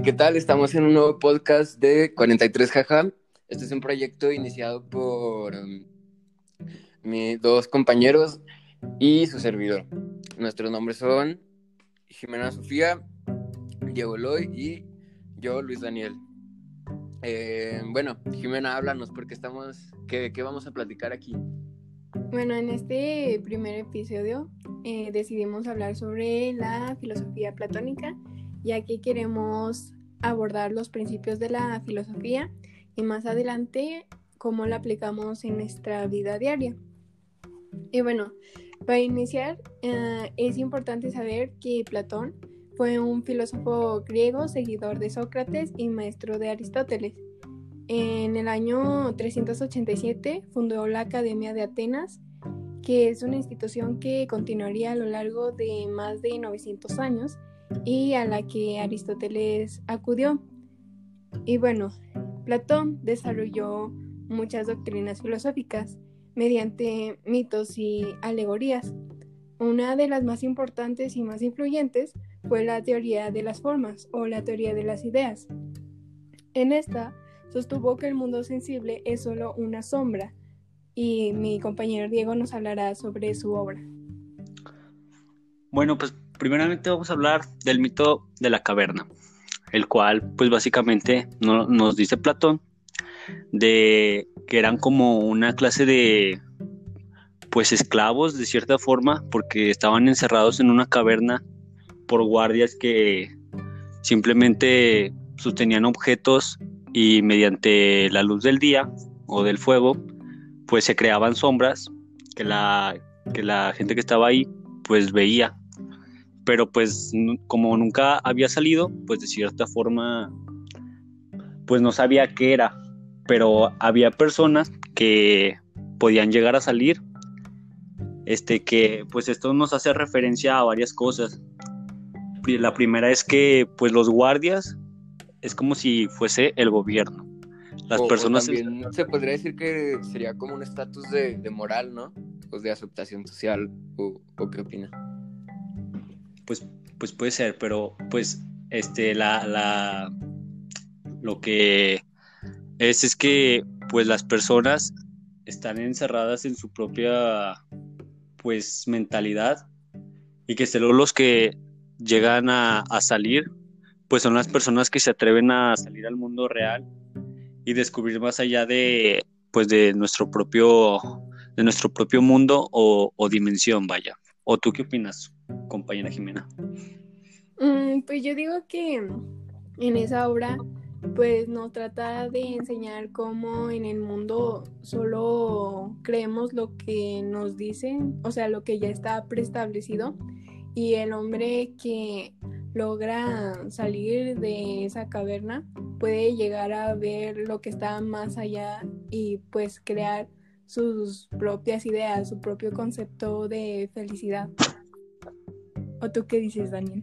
¿Qué tal? Estamos en un nuevo podcast de 43 Jaja. Este es un proyecto iniciado por um, mis dos compañeros y su servidor. Nuestros nombres son Jimena Sofía, Diego Loy y yo, Luis Daniel. Eh, bueno, Jimena, háblanos porque estamos, ¿qué, ¿qué, vamos a platicar aquí? Bueno, en este primer episodio eh, decidimos hablar sobre la filosofía platónica, ya que queremos abordar los principios de la filosofía y más adelante cómo la aplicamos en nuestra vida diaria. Y bueno, para iniciar, eh, es importante saber que Platón fue un filósofo griego, seguidor de Sócrates y maestro de Aristóteles. En el año 387 fundó la Academia de Atenas, que es una institución que continuaría a lo largo de más de 900 años y a la que Aristóteles acudió. Y bueno, Platón desarrolló muchas doctrinas filosóficas mediante mitos y alegorías. Una de las más importantes y más influyentes fue la teoría de las formas o la teoría de las ideas. En esta sostuvo que el mundo sensible es solo una sombra y mi compañero Diego nos hablará sobre su obra. Bueno, pues primeramente vamos a hablar del mito de la caverna, el cual pues básicamente nos dice Platón de que eran como una clase de pues esclavos de cierta forma porque estaban encerrados en una caverna por guardias que simplemente sostenían objetos y mediante la luz del día o del fuego pues se creaban sombras que la, que la gente que estaba ahí pues veía pero pues como nunca había salido pues de cierta forma pues no sabía qué era pero había personas que podían llegar a salir este que pues esto nos hace referencia a varias cosas. La primera es que pues los guardias es como si fuese el gobierno. Las personas también se podría decir que sería como un estatus de, moral no pues de aceptación social o, qué opina pues pues puede ser pero pues este la la lo que es, es que pues las personas están encerradas en su propia pues mentalidad y que solo los que llegan a, salir pues son las personas que se atreven a salir al mundo real y descubrir más allá de pues de nuestro propio de nuestro propio mundo o, dimensión vaya. O tú qué opinas compañera Jimena mm, pues yo digo que en esa obra pues nos trata de enseñar cómo en el mundo solo creemos lo que nos dicen, o sea, lo que ya está preestablecido y el hombre que logra salir de esa caverna puede llegar a ver lo que está más allá y pues crear sus propias ideas, su propio concepto de felicidad. ¿O tú qué dices, Daniel?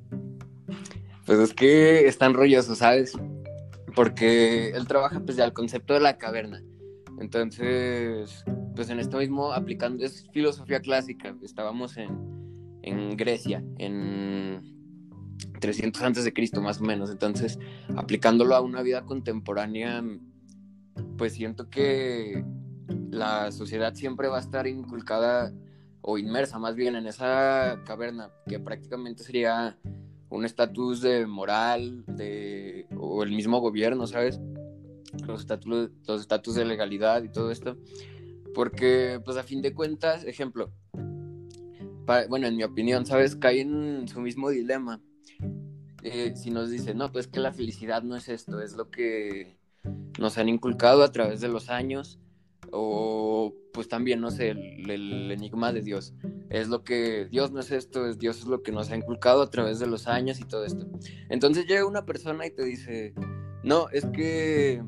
Pues es que están rollosos, ¿sabes? porque él trabaja pues ya el concepto de la caverna. Entonces, pues en esto mismo aplicando, es filosofía clásica, estábamos en, en Grecia, en 300 antes de Cristo más o menos, entonces aplicándolo a una vida contemporánea, pues siento que la sociedad siempre va a estar inculcada o inmersa más bien en esa caverna, que prácticamente sería un estatus de moral de, o el mismo gobierno, ¿sabes? Los estatus los estatus de legalidad y todo esto. Porque, pues a fin de cuentas, ejemplo, bueno, en mi opinión, ¿sabes? Cae en su mismo dilema. Eh, si nos dice, no, pues que la felicidad no es esto, es lo que nos han inculcado a través de los años o pues también, no sé, el, enigma de Dios. Es lo que Dios no es esto, es Dios es lo que nos ha inculcado a través de los años y todo esto. Entonces llega una persona y te dice, no, es que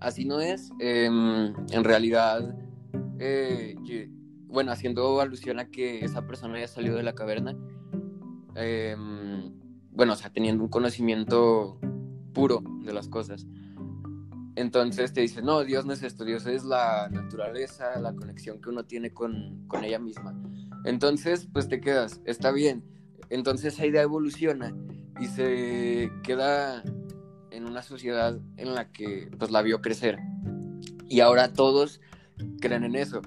así no es. Em, en realidad, eh, bueno, haciendo alusión a que esa persona haya salido de la caverna, em, bueno, o sea, teniendo un conocimiento puro de las cosas. Entonces te dice, no, Dios no es esto, Dios es la naturaleza, la conexión que uno tiene con, ella misma. Entonces, pues te quedas, está bien. Entonces esa idea evoluciona y se queda en una sociedad en la que pues la vio crecer. Y ahora todos creen en eso.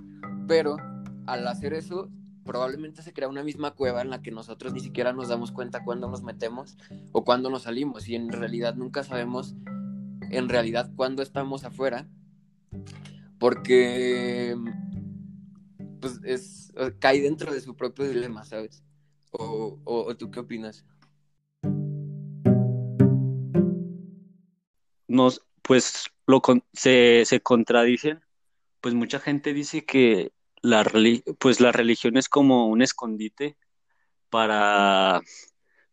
Pero al hacer eso, probablemente se crea una misma cueva en la que nosotros ni siquiera nos damos cuenta cuándo nos metemos o cuándo nos salimos. Y en realidad nunca sabemos en realidad cuándo estamos afuera. Porque pues es, cae dentro de su propio dilema, ¿sabes? ¿O, o tú qué opinas? nos, pues lo se, se contradicen, pues mucha gente dice que la, pues la religión es como un escondite para,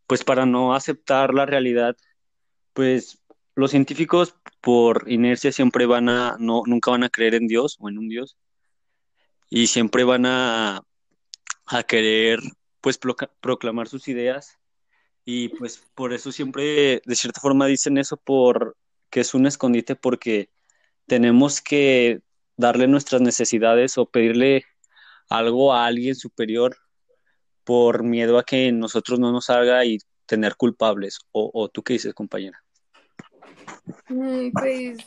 pues para no aceptar la realidad, pues los científicos por inercia siempre van a, no, nunca van a creer en Dios o en un Dios y siempre van a, a querer pues proclamar sus ideas y pues por eso siempre de cierta forma dicen eso por que es un escondite porque tenemos que darle nuestras necesidades o pedirle algo a alguien superior por miedo a que nosotros no nos salga y tener culpables. ¿O, tú qué dices, compañera? Pues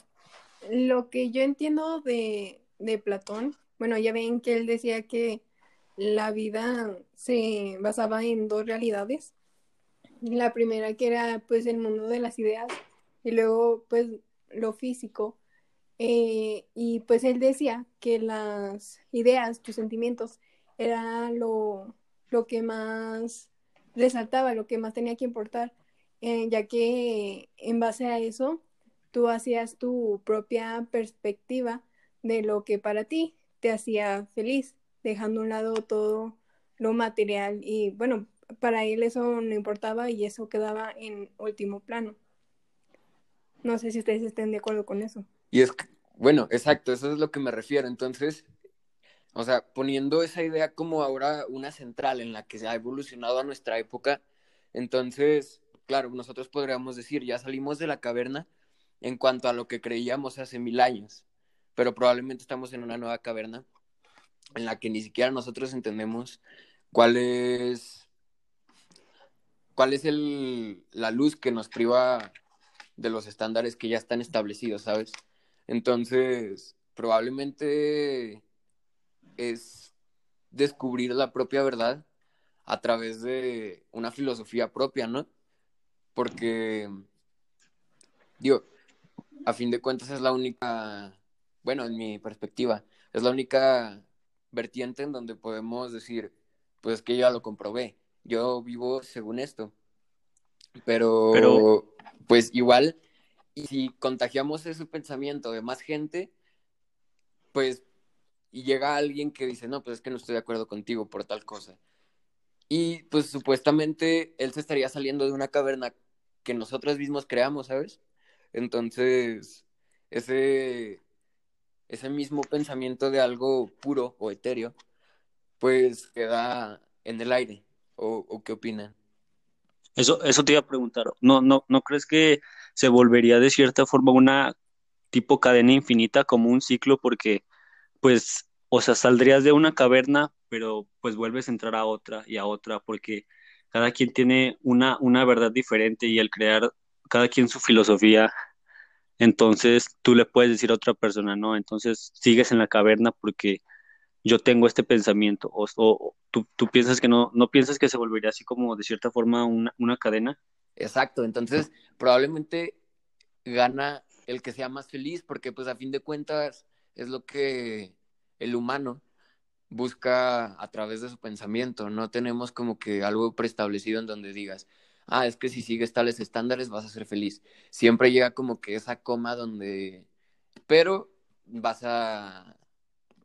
lo que yo entiendo de, de Platón, bueno, ya ven que él decía que la vida se basaba en dos realidades. La primera que era pues el mundo de las ideas y luego pues lo físico. Eh, y pues él decía que las ideas, tus sentimientos, era lo, lo que más resaltaba, lo que más tenía que importar, eh, ya que en base a eso tú hacías tu propia perspectiva de lo que para ti te hacía feliz, dejando a un lado todo lo material y bueno, para él eso no importaba y eso quedaba en último plano. No sé si ustedes estén de acuerdo con eso. Y es, bueno, exacto, eso es lo que me refiero. Entonces, o sea, poniendo esa idea como ahora una central en la que se ha evolucionado a nuestra época, entonces, claro, nosotros podríamos decir, ya salimos de la caverna en cuanto a lo que creíamos hace mil años, pero probablemente estamos en una nueva caverna en la que ni siquiera nosotros entendemos cuál es cuál es el, la luz que nos priva de los estándares que ya están establecidos, ¿sabes? Entonces, probablemente es descubrir la propia verdad a través de una filosofía propia, ¿no? Porque, digo, a fin de cuentas es la única, bueno, en mi perspectiva, es la única vertiente en donde podemos decir, pues que yo ya lo comprobé, yo vivo según esto. Pero, Pero pues igual, y si contagiamos ese pensamiento de más gente, pues, y llega alguien que dice, no, pues es que no estoy de acuerdo contigo por tal cosa. Y pues supuestamente él se estaría saliendo de una caverna que nosotros mismos creamos, ¿sabes? Entonces, ese, ese mismo pensamiento de algo puro o etéreo, pues queda en el aire. ¿O, qué opinan? Eso, eso te iba a preguntar. ¿No, no, ¿No crees que se volvería de cierta forma una tipo cadena infinita como un ciclo? Porque, pues, o sea, saldrías de una caverna, pero pues vuelves a entrar a otra y a otra, porque cada quien tiene una, una verdad diferente y al crear cada quien su filosofía, entonces tú le puedes decir a otra persona, no, entonces sigues en la caverna porque yo tengo este pensamiento, o, tú, piensas que no, no piensas que se volvería así como de cierta forma una, una cadena. Exacto, entonces probablemente gana el que sea más feliz, porque pues a fin de cuentas es lo que el humano busca a través de su pensamiento, no tenemos como que algo preestablecido en donde digas, ah, es que si sigues tales estándares vas a ser feliz. Siempre llega como que esa coma donde, pero vas a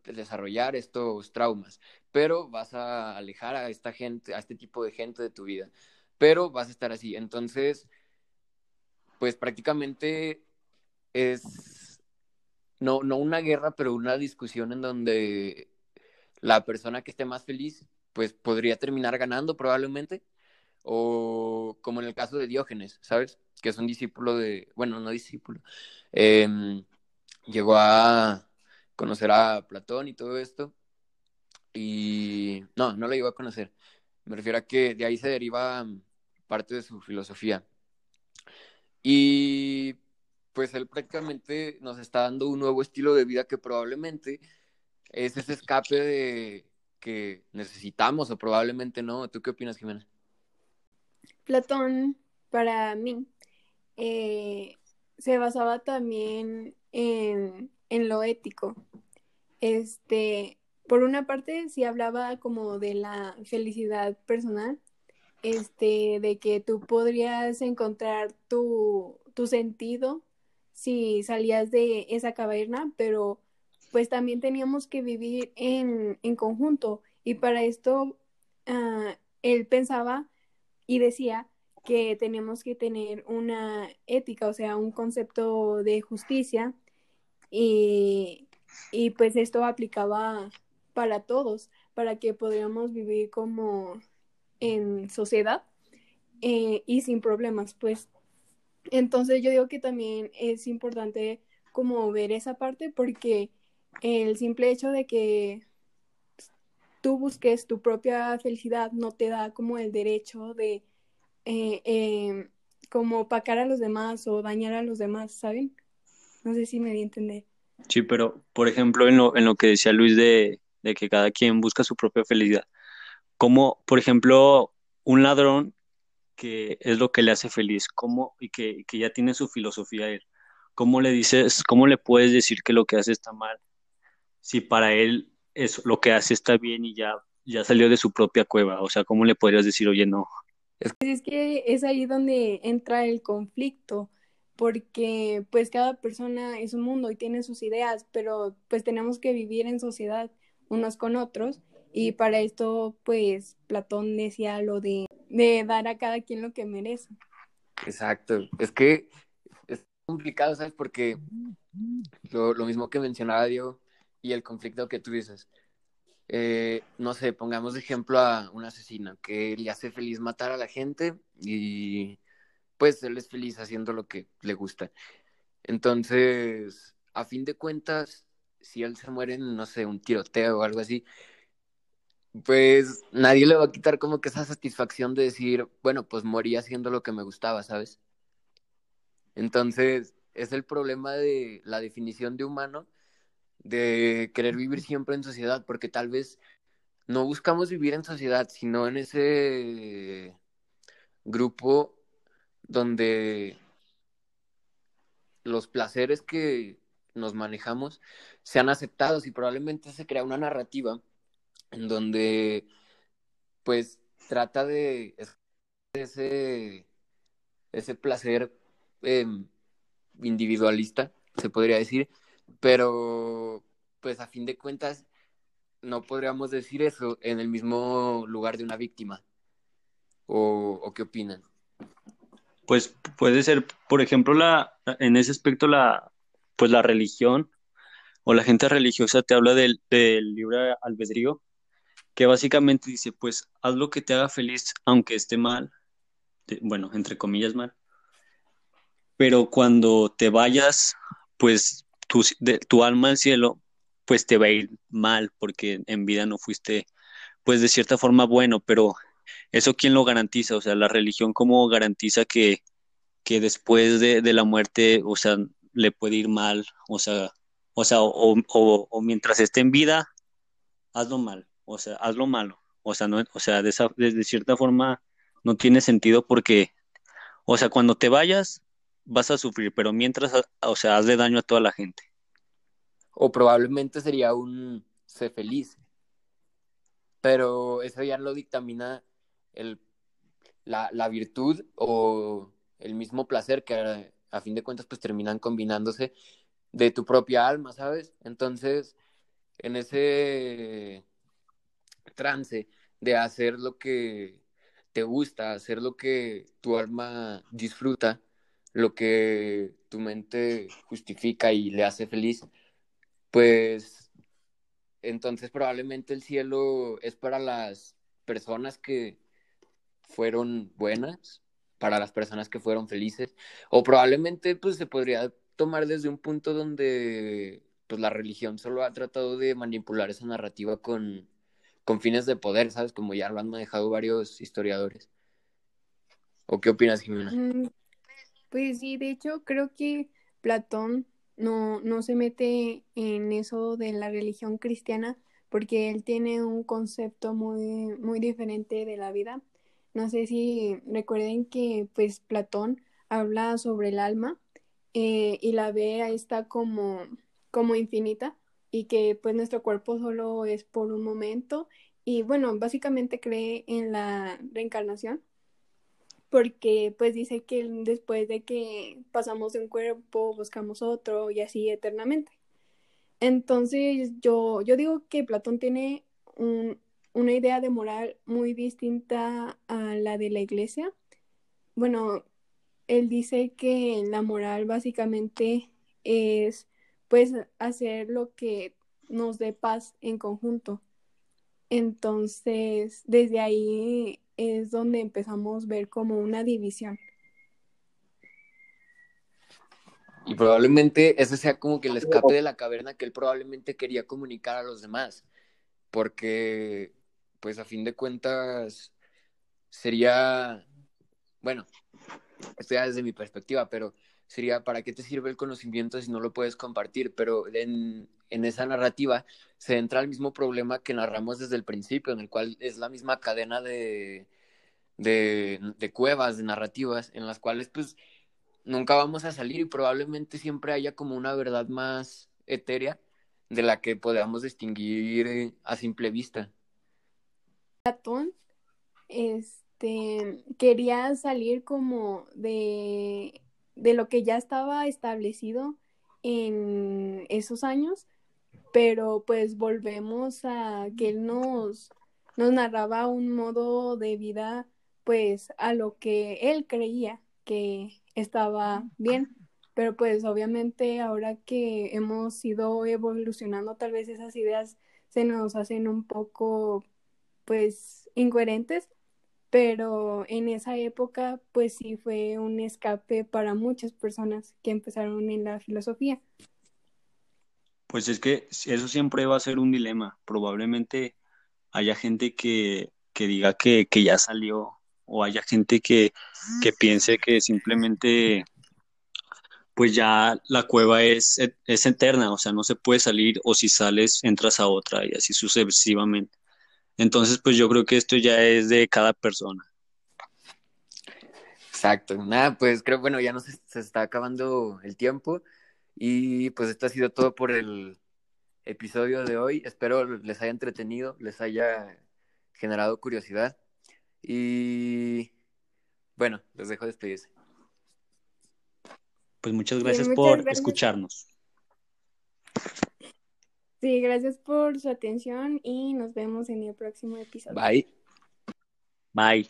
desarrollar estos traumas, pero vas a alejar a esta gente, a este tipo de gente de tu vida, pero vas a estar así. Entonces, pues prácticamente es no, no una guerra, pero una discusión en donde la persona que esté más feliz, pues podría terminar ganando probablemente, o como en el caso de Diógenes, ¿sabes? Que es un discípulo de, bueno, no discípulo, em, llegó a conocer a Platón y todo esto. Y no, no lo iba a conocer. Me refiero a que de ahí se deriva parte de su filosofía. Y pues él prácticamente nos está dando un nuevo estilo de vida que probablemente es ese escape de que necesitamos o probablemente no. ¿Tú qué opinas, Jimena? Platón, para mí, eh, se basaba también en, lo ético. Este, por una parte, sí hablaba como de la felicidad personal, este, de que tú podrías encontrar tu, tu sentido si salías de esa caverna, pero pues también teníamos que vivir en, en conjunto y para esto uh, él pensaba y decía que tenemos que tener una ética, o sea, un concepto de justicia y, y pues esto aplicaba para todos, para que podamos vivir como en sociedad eh, y sin problemas, pues. Entonces yo digo que también es importante como ver esa parte porque el simple hecho de que tú busques tu propia felicidad no te da como el derecho de eh, em, como pacar a los demás o dañar a los demás, ¿saben? No sé si me di a entender. Sí, pero por ejemplo en lo, en lo que decía Luis de, de que cada quien busca su propia felicidad, como por ejemplo un ladrón que es lo que le hace feliz, ¿cómo, y que, que ya tiene su filosofía él, ¿cómo le dices, cómo le puedes decir que lo que hace está mal si para él es, lo que hace está bien y ya, ya salió de su propia cueva? O sea, ¿cómo le podrías decir, oye, no? Es que es ahí donde entra el conflicto, porque pues cada persona es un mundo y tiene sus ideas, pero pues tenemos que vivir en sociedad unos con otros y para esto pues Platón decía lo de, de dar a cada quien lo que merece. Exacto, es que es complicado, ¿sabes? Porque lo, lo mismo que mencionaba Diego, y el conflicto que tú dices. Eh, no sé, pongamos de ejemplo a un asesino que le hace feliz matar a la gente y pues él es feliz haciendo lo que le gusta. Entonces, a fin de cuentas, si él se muere en, no sé, un tiroteo o algo así, pues nadie le va a quitar como que esa satisfacción de decir, bueno, pues morí haciendo lo que me gustaba, ¿sabes? Entonces, es el problema de la definición de humano de querer vivir siempre en sociedad, porque tal vez no buscamos vivir en sociedad, sino en ese grupo donde los placeres que nos manejamos sean aceptados y probablemente se crea una narrativa en donde pues trata de ese, ese placer em, individualista, se podría decir, pero, pues a fin de cuentas, no podríamos decir eso en el mismo lugar de una víctima. ¿O, qué opinan? Pues puede ser, por ejemplo, la, en ese aspecto, la, pues la religión o la gente religiosa te habla del, del libre albedrío, que básicamente dice, pues haz lo que te haga feliz, aunque esté mal, bueno, entre comillas mal, pero cuando te vayas, pues tu, alma al cielo, pues te va a ir mal porque en vida no fuiste, pues de cierta forma bueno, pero eso quién lo garantiza, o sea, la religión cómo garantiza que, que después de, de la muerte, o sea, le puede ir mal, o sea, o sea, o, o, o, mientras esté en vida, hazlo mal, o sea, hazlo malo, o sea, no, o sea, de, esa, de, de cierta forma no tiene sentido porque, o sea, cuando te vayas, vas a sufrir, pero mientras, o sea, hazle daño a toda la gente. O probablemente sería un sé feliz. Pero eso ya lo dictamina el, la, la virtud o el mismo placer que a, a fin de cuentas pues terminan combinándose de tu propia alma, ¿sabes? Entonces, en ese trance de hacer lo que te gusta, hacer lo que tu alma disfruta, lo que tu mente justifica y le hace feliz, pues entonces probablemente el cielo es para las personas que fueron buenas, para las personas que fueron felices, o probablemente pues se podría tomar desde un punto donde pues la religión solo ha tratado de manipular esa narrativa con, con fines de poder, ¿sabes? Como ya lo han manejado varios historiadores. ¿O qué opinas, Jimena? Pues sí, de hecho creo que Platón no, no se mete en eso de la religión cristiana porque él tiene un concepto muy, muy diferente de la vida. No sé si recuerden que pues Platón habla sobre el alma eh, y la ve a esta como, como infinita y que pues nuestro cuerpo solo es por un momento y bueno, básicamente cree en la reencarnación porque pues dice que después de que pasamos de un cuerpo buscamos otro y así eternamente. Entonces yo, yo digo que Platón tiene una idea de moral muy distinta a la de la iglesia. Bueno, él dice que la moral básicamente es pues hacer lo que nos dé paz en conjunto. Entonces, desde ahí es donde empezamos a ver como una división. Y probablemente ese sea como que el escape de la caverna que él probablemente quería comunicar a los demás, porque pues a fin de cuentas sería, bueno, esto ya desde mi perspectiva, pero sería ¿para qué te sirve el conocimiento si no lo puedes compartir? Pero en, en esa narrativa se entra el mismo problema que narramos desde el principio, en el cual es la misma cadena de, de, de cuevas, de narrativas, en las cuales pues nunca vamos a salir y probablemente siempre haya como una verdad más etérea de la que podamos distinguir a simple vista. Platón este, quería salir como de, de lo que ya estaba establecido en esos años pero pues volvemos a que él nos, nos narraba un modo de vida pues a lo que él creía que estaba bien, pero pues obviamente ahora que hemos ido evolucionando tal vez esas ideas se nos hacen un poco pues incoherentes, pero en esa época pues sí fue un escape para muchas personas que empezaron en la filosofía. Pues es que eso siempre va a ser un dilema. Probablemente haya gente que, diga que, ya salió o haya gente que, que piense que simplemente pues ya la cueva es, es eterna, o sea, no se puede salir o si sales entras a otra y así sucesivamente. Entonces, pues yo creo que esto ya es de cada persona. Exacto. Nada, pues creo, bueno, ya no se, se está acabando el tiempo. Y pues esto ha sido todo por el episodio de hoy. Espero les haya entretenido, les haya generado curiosidad. Y bueno, les dejo despedirse. Pues muchas gracias por escucharnos. Sí, gracias por su atención y nos vemos en el próximo episodio. Bye. Bye.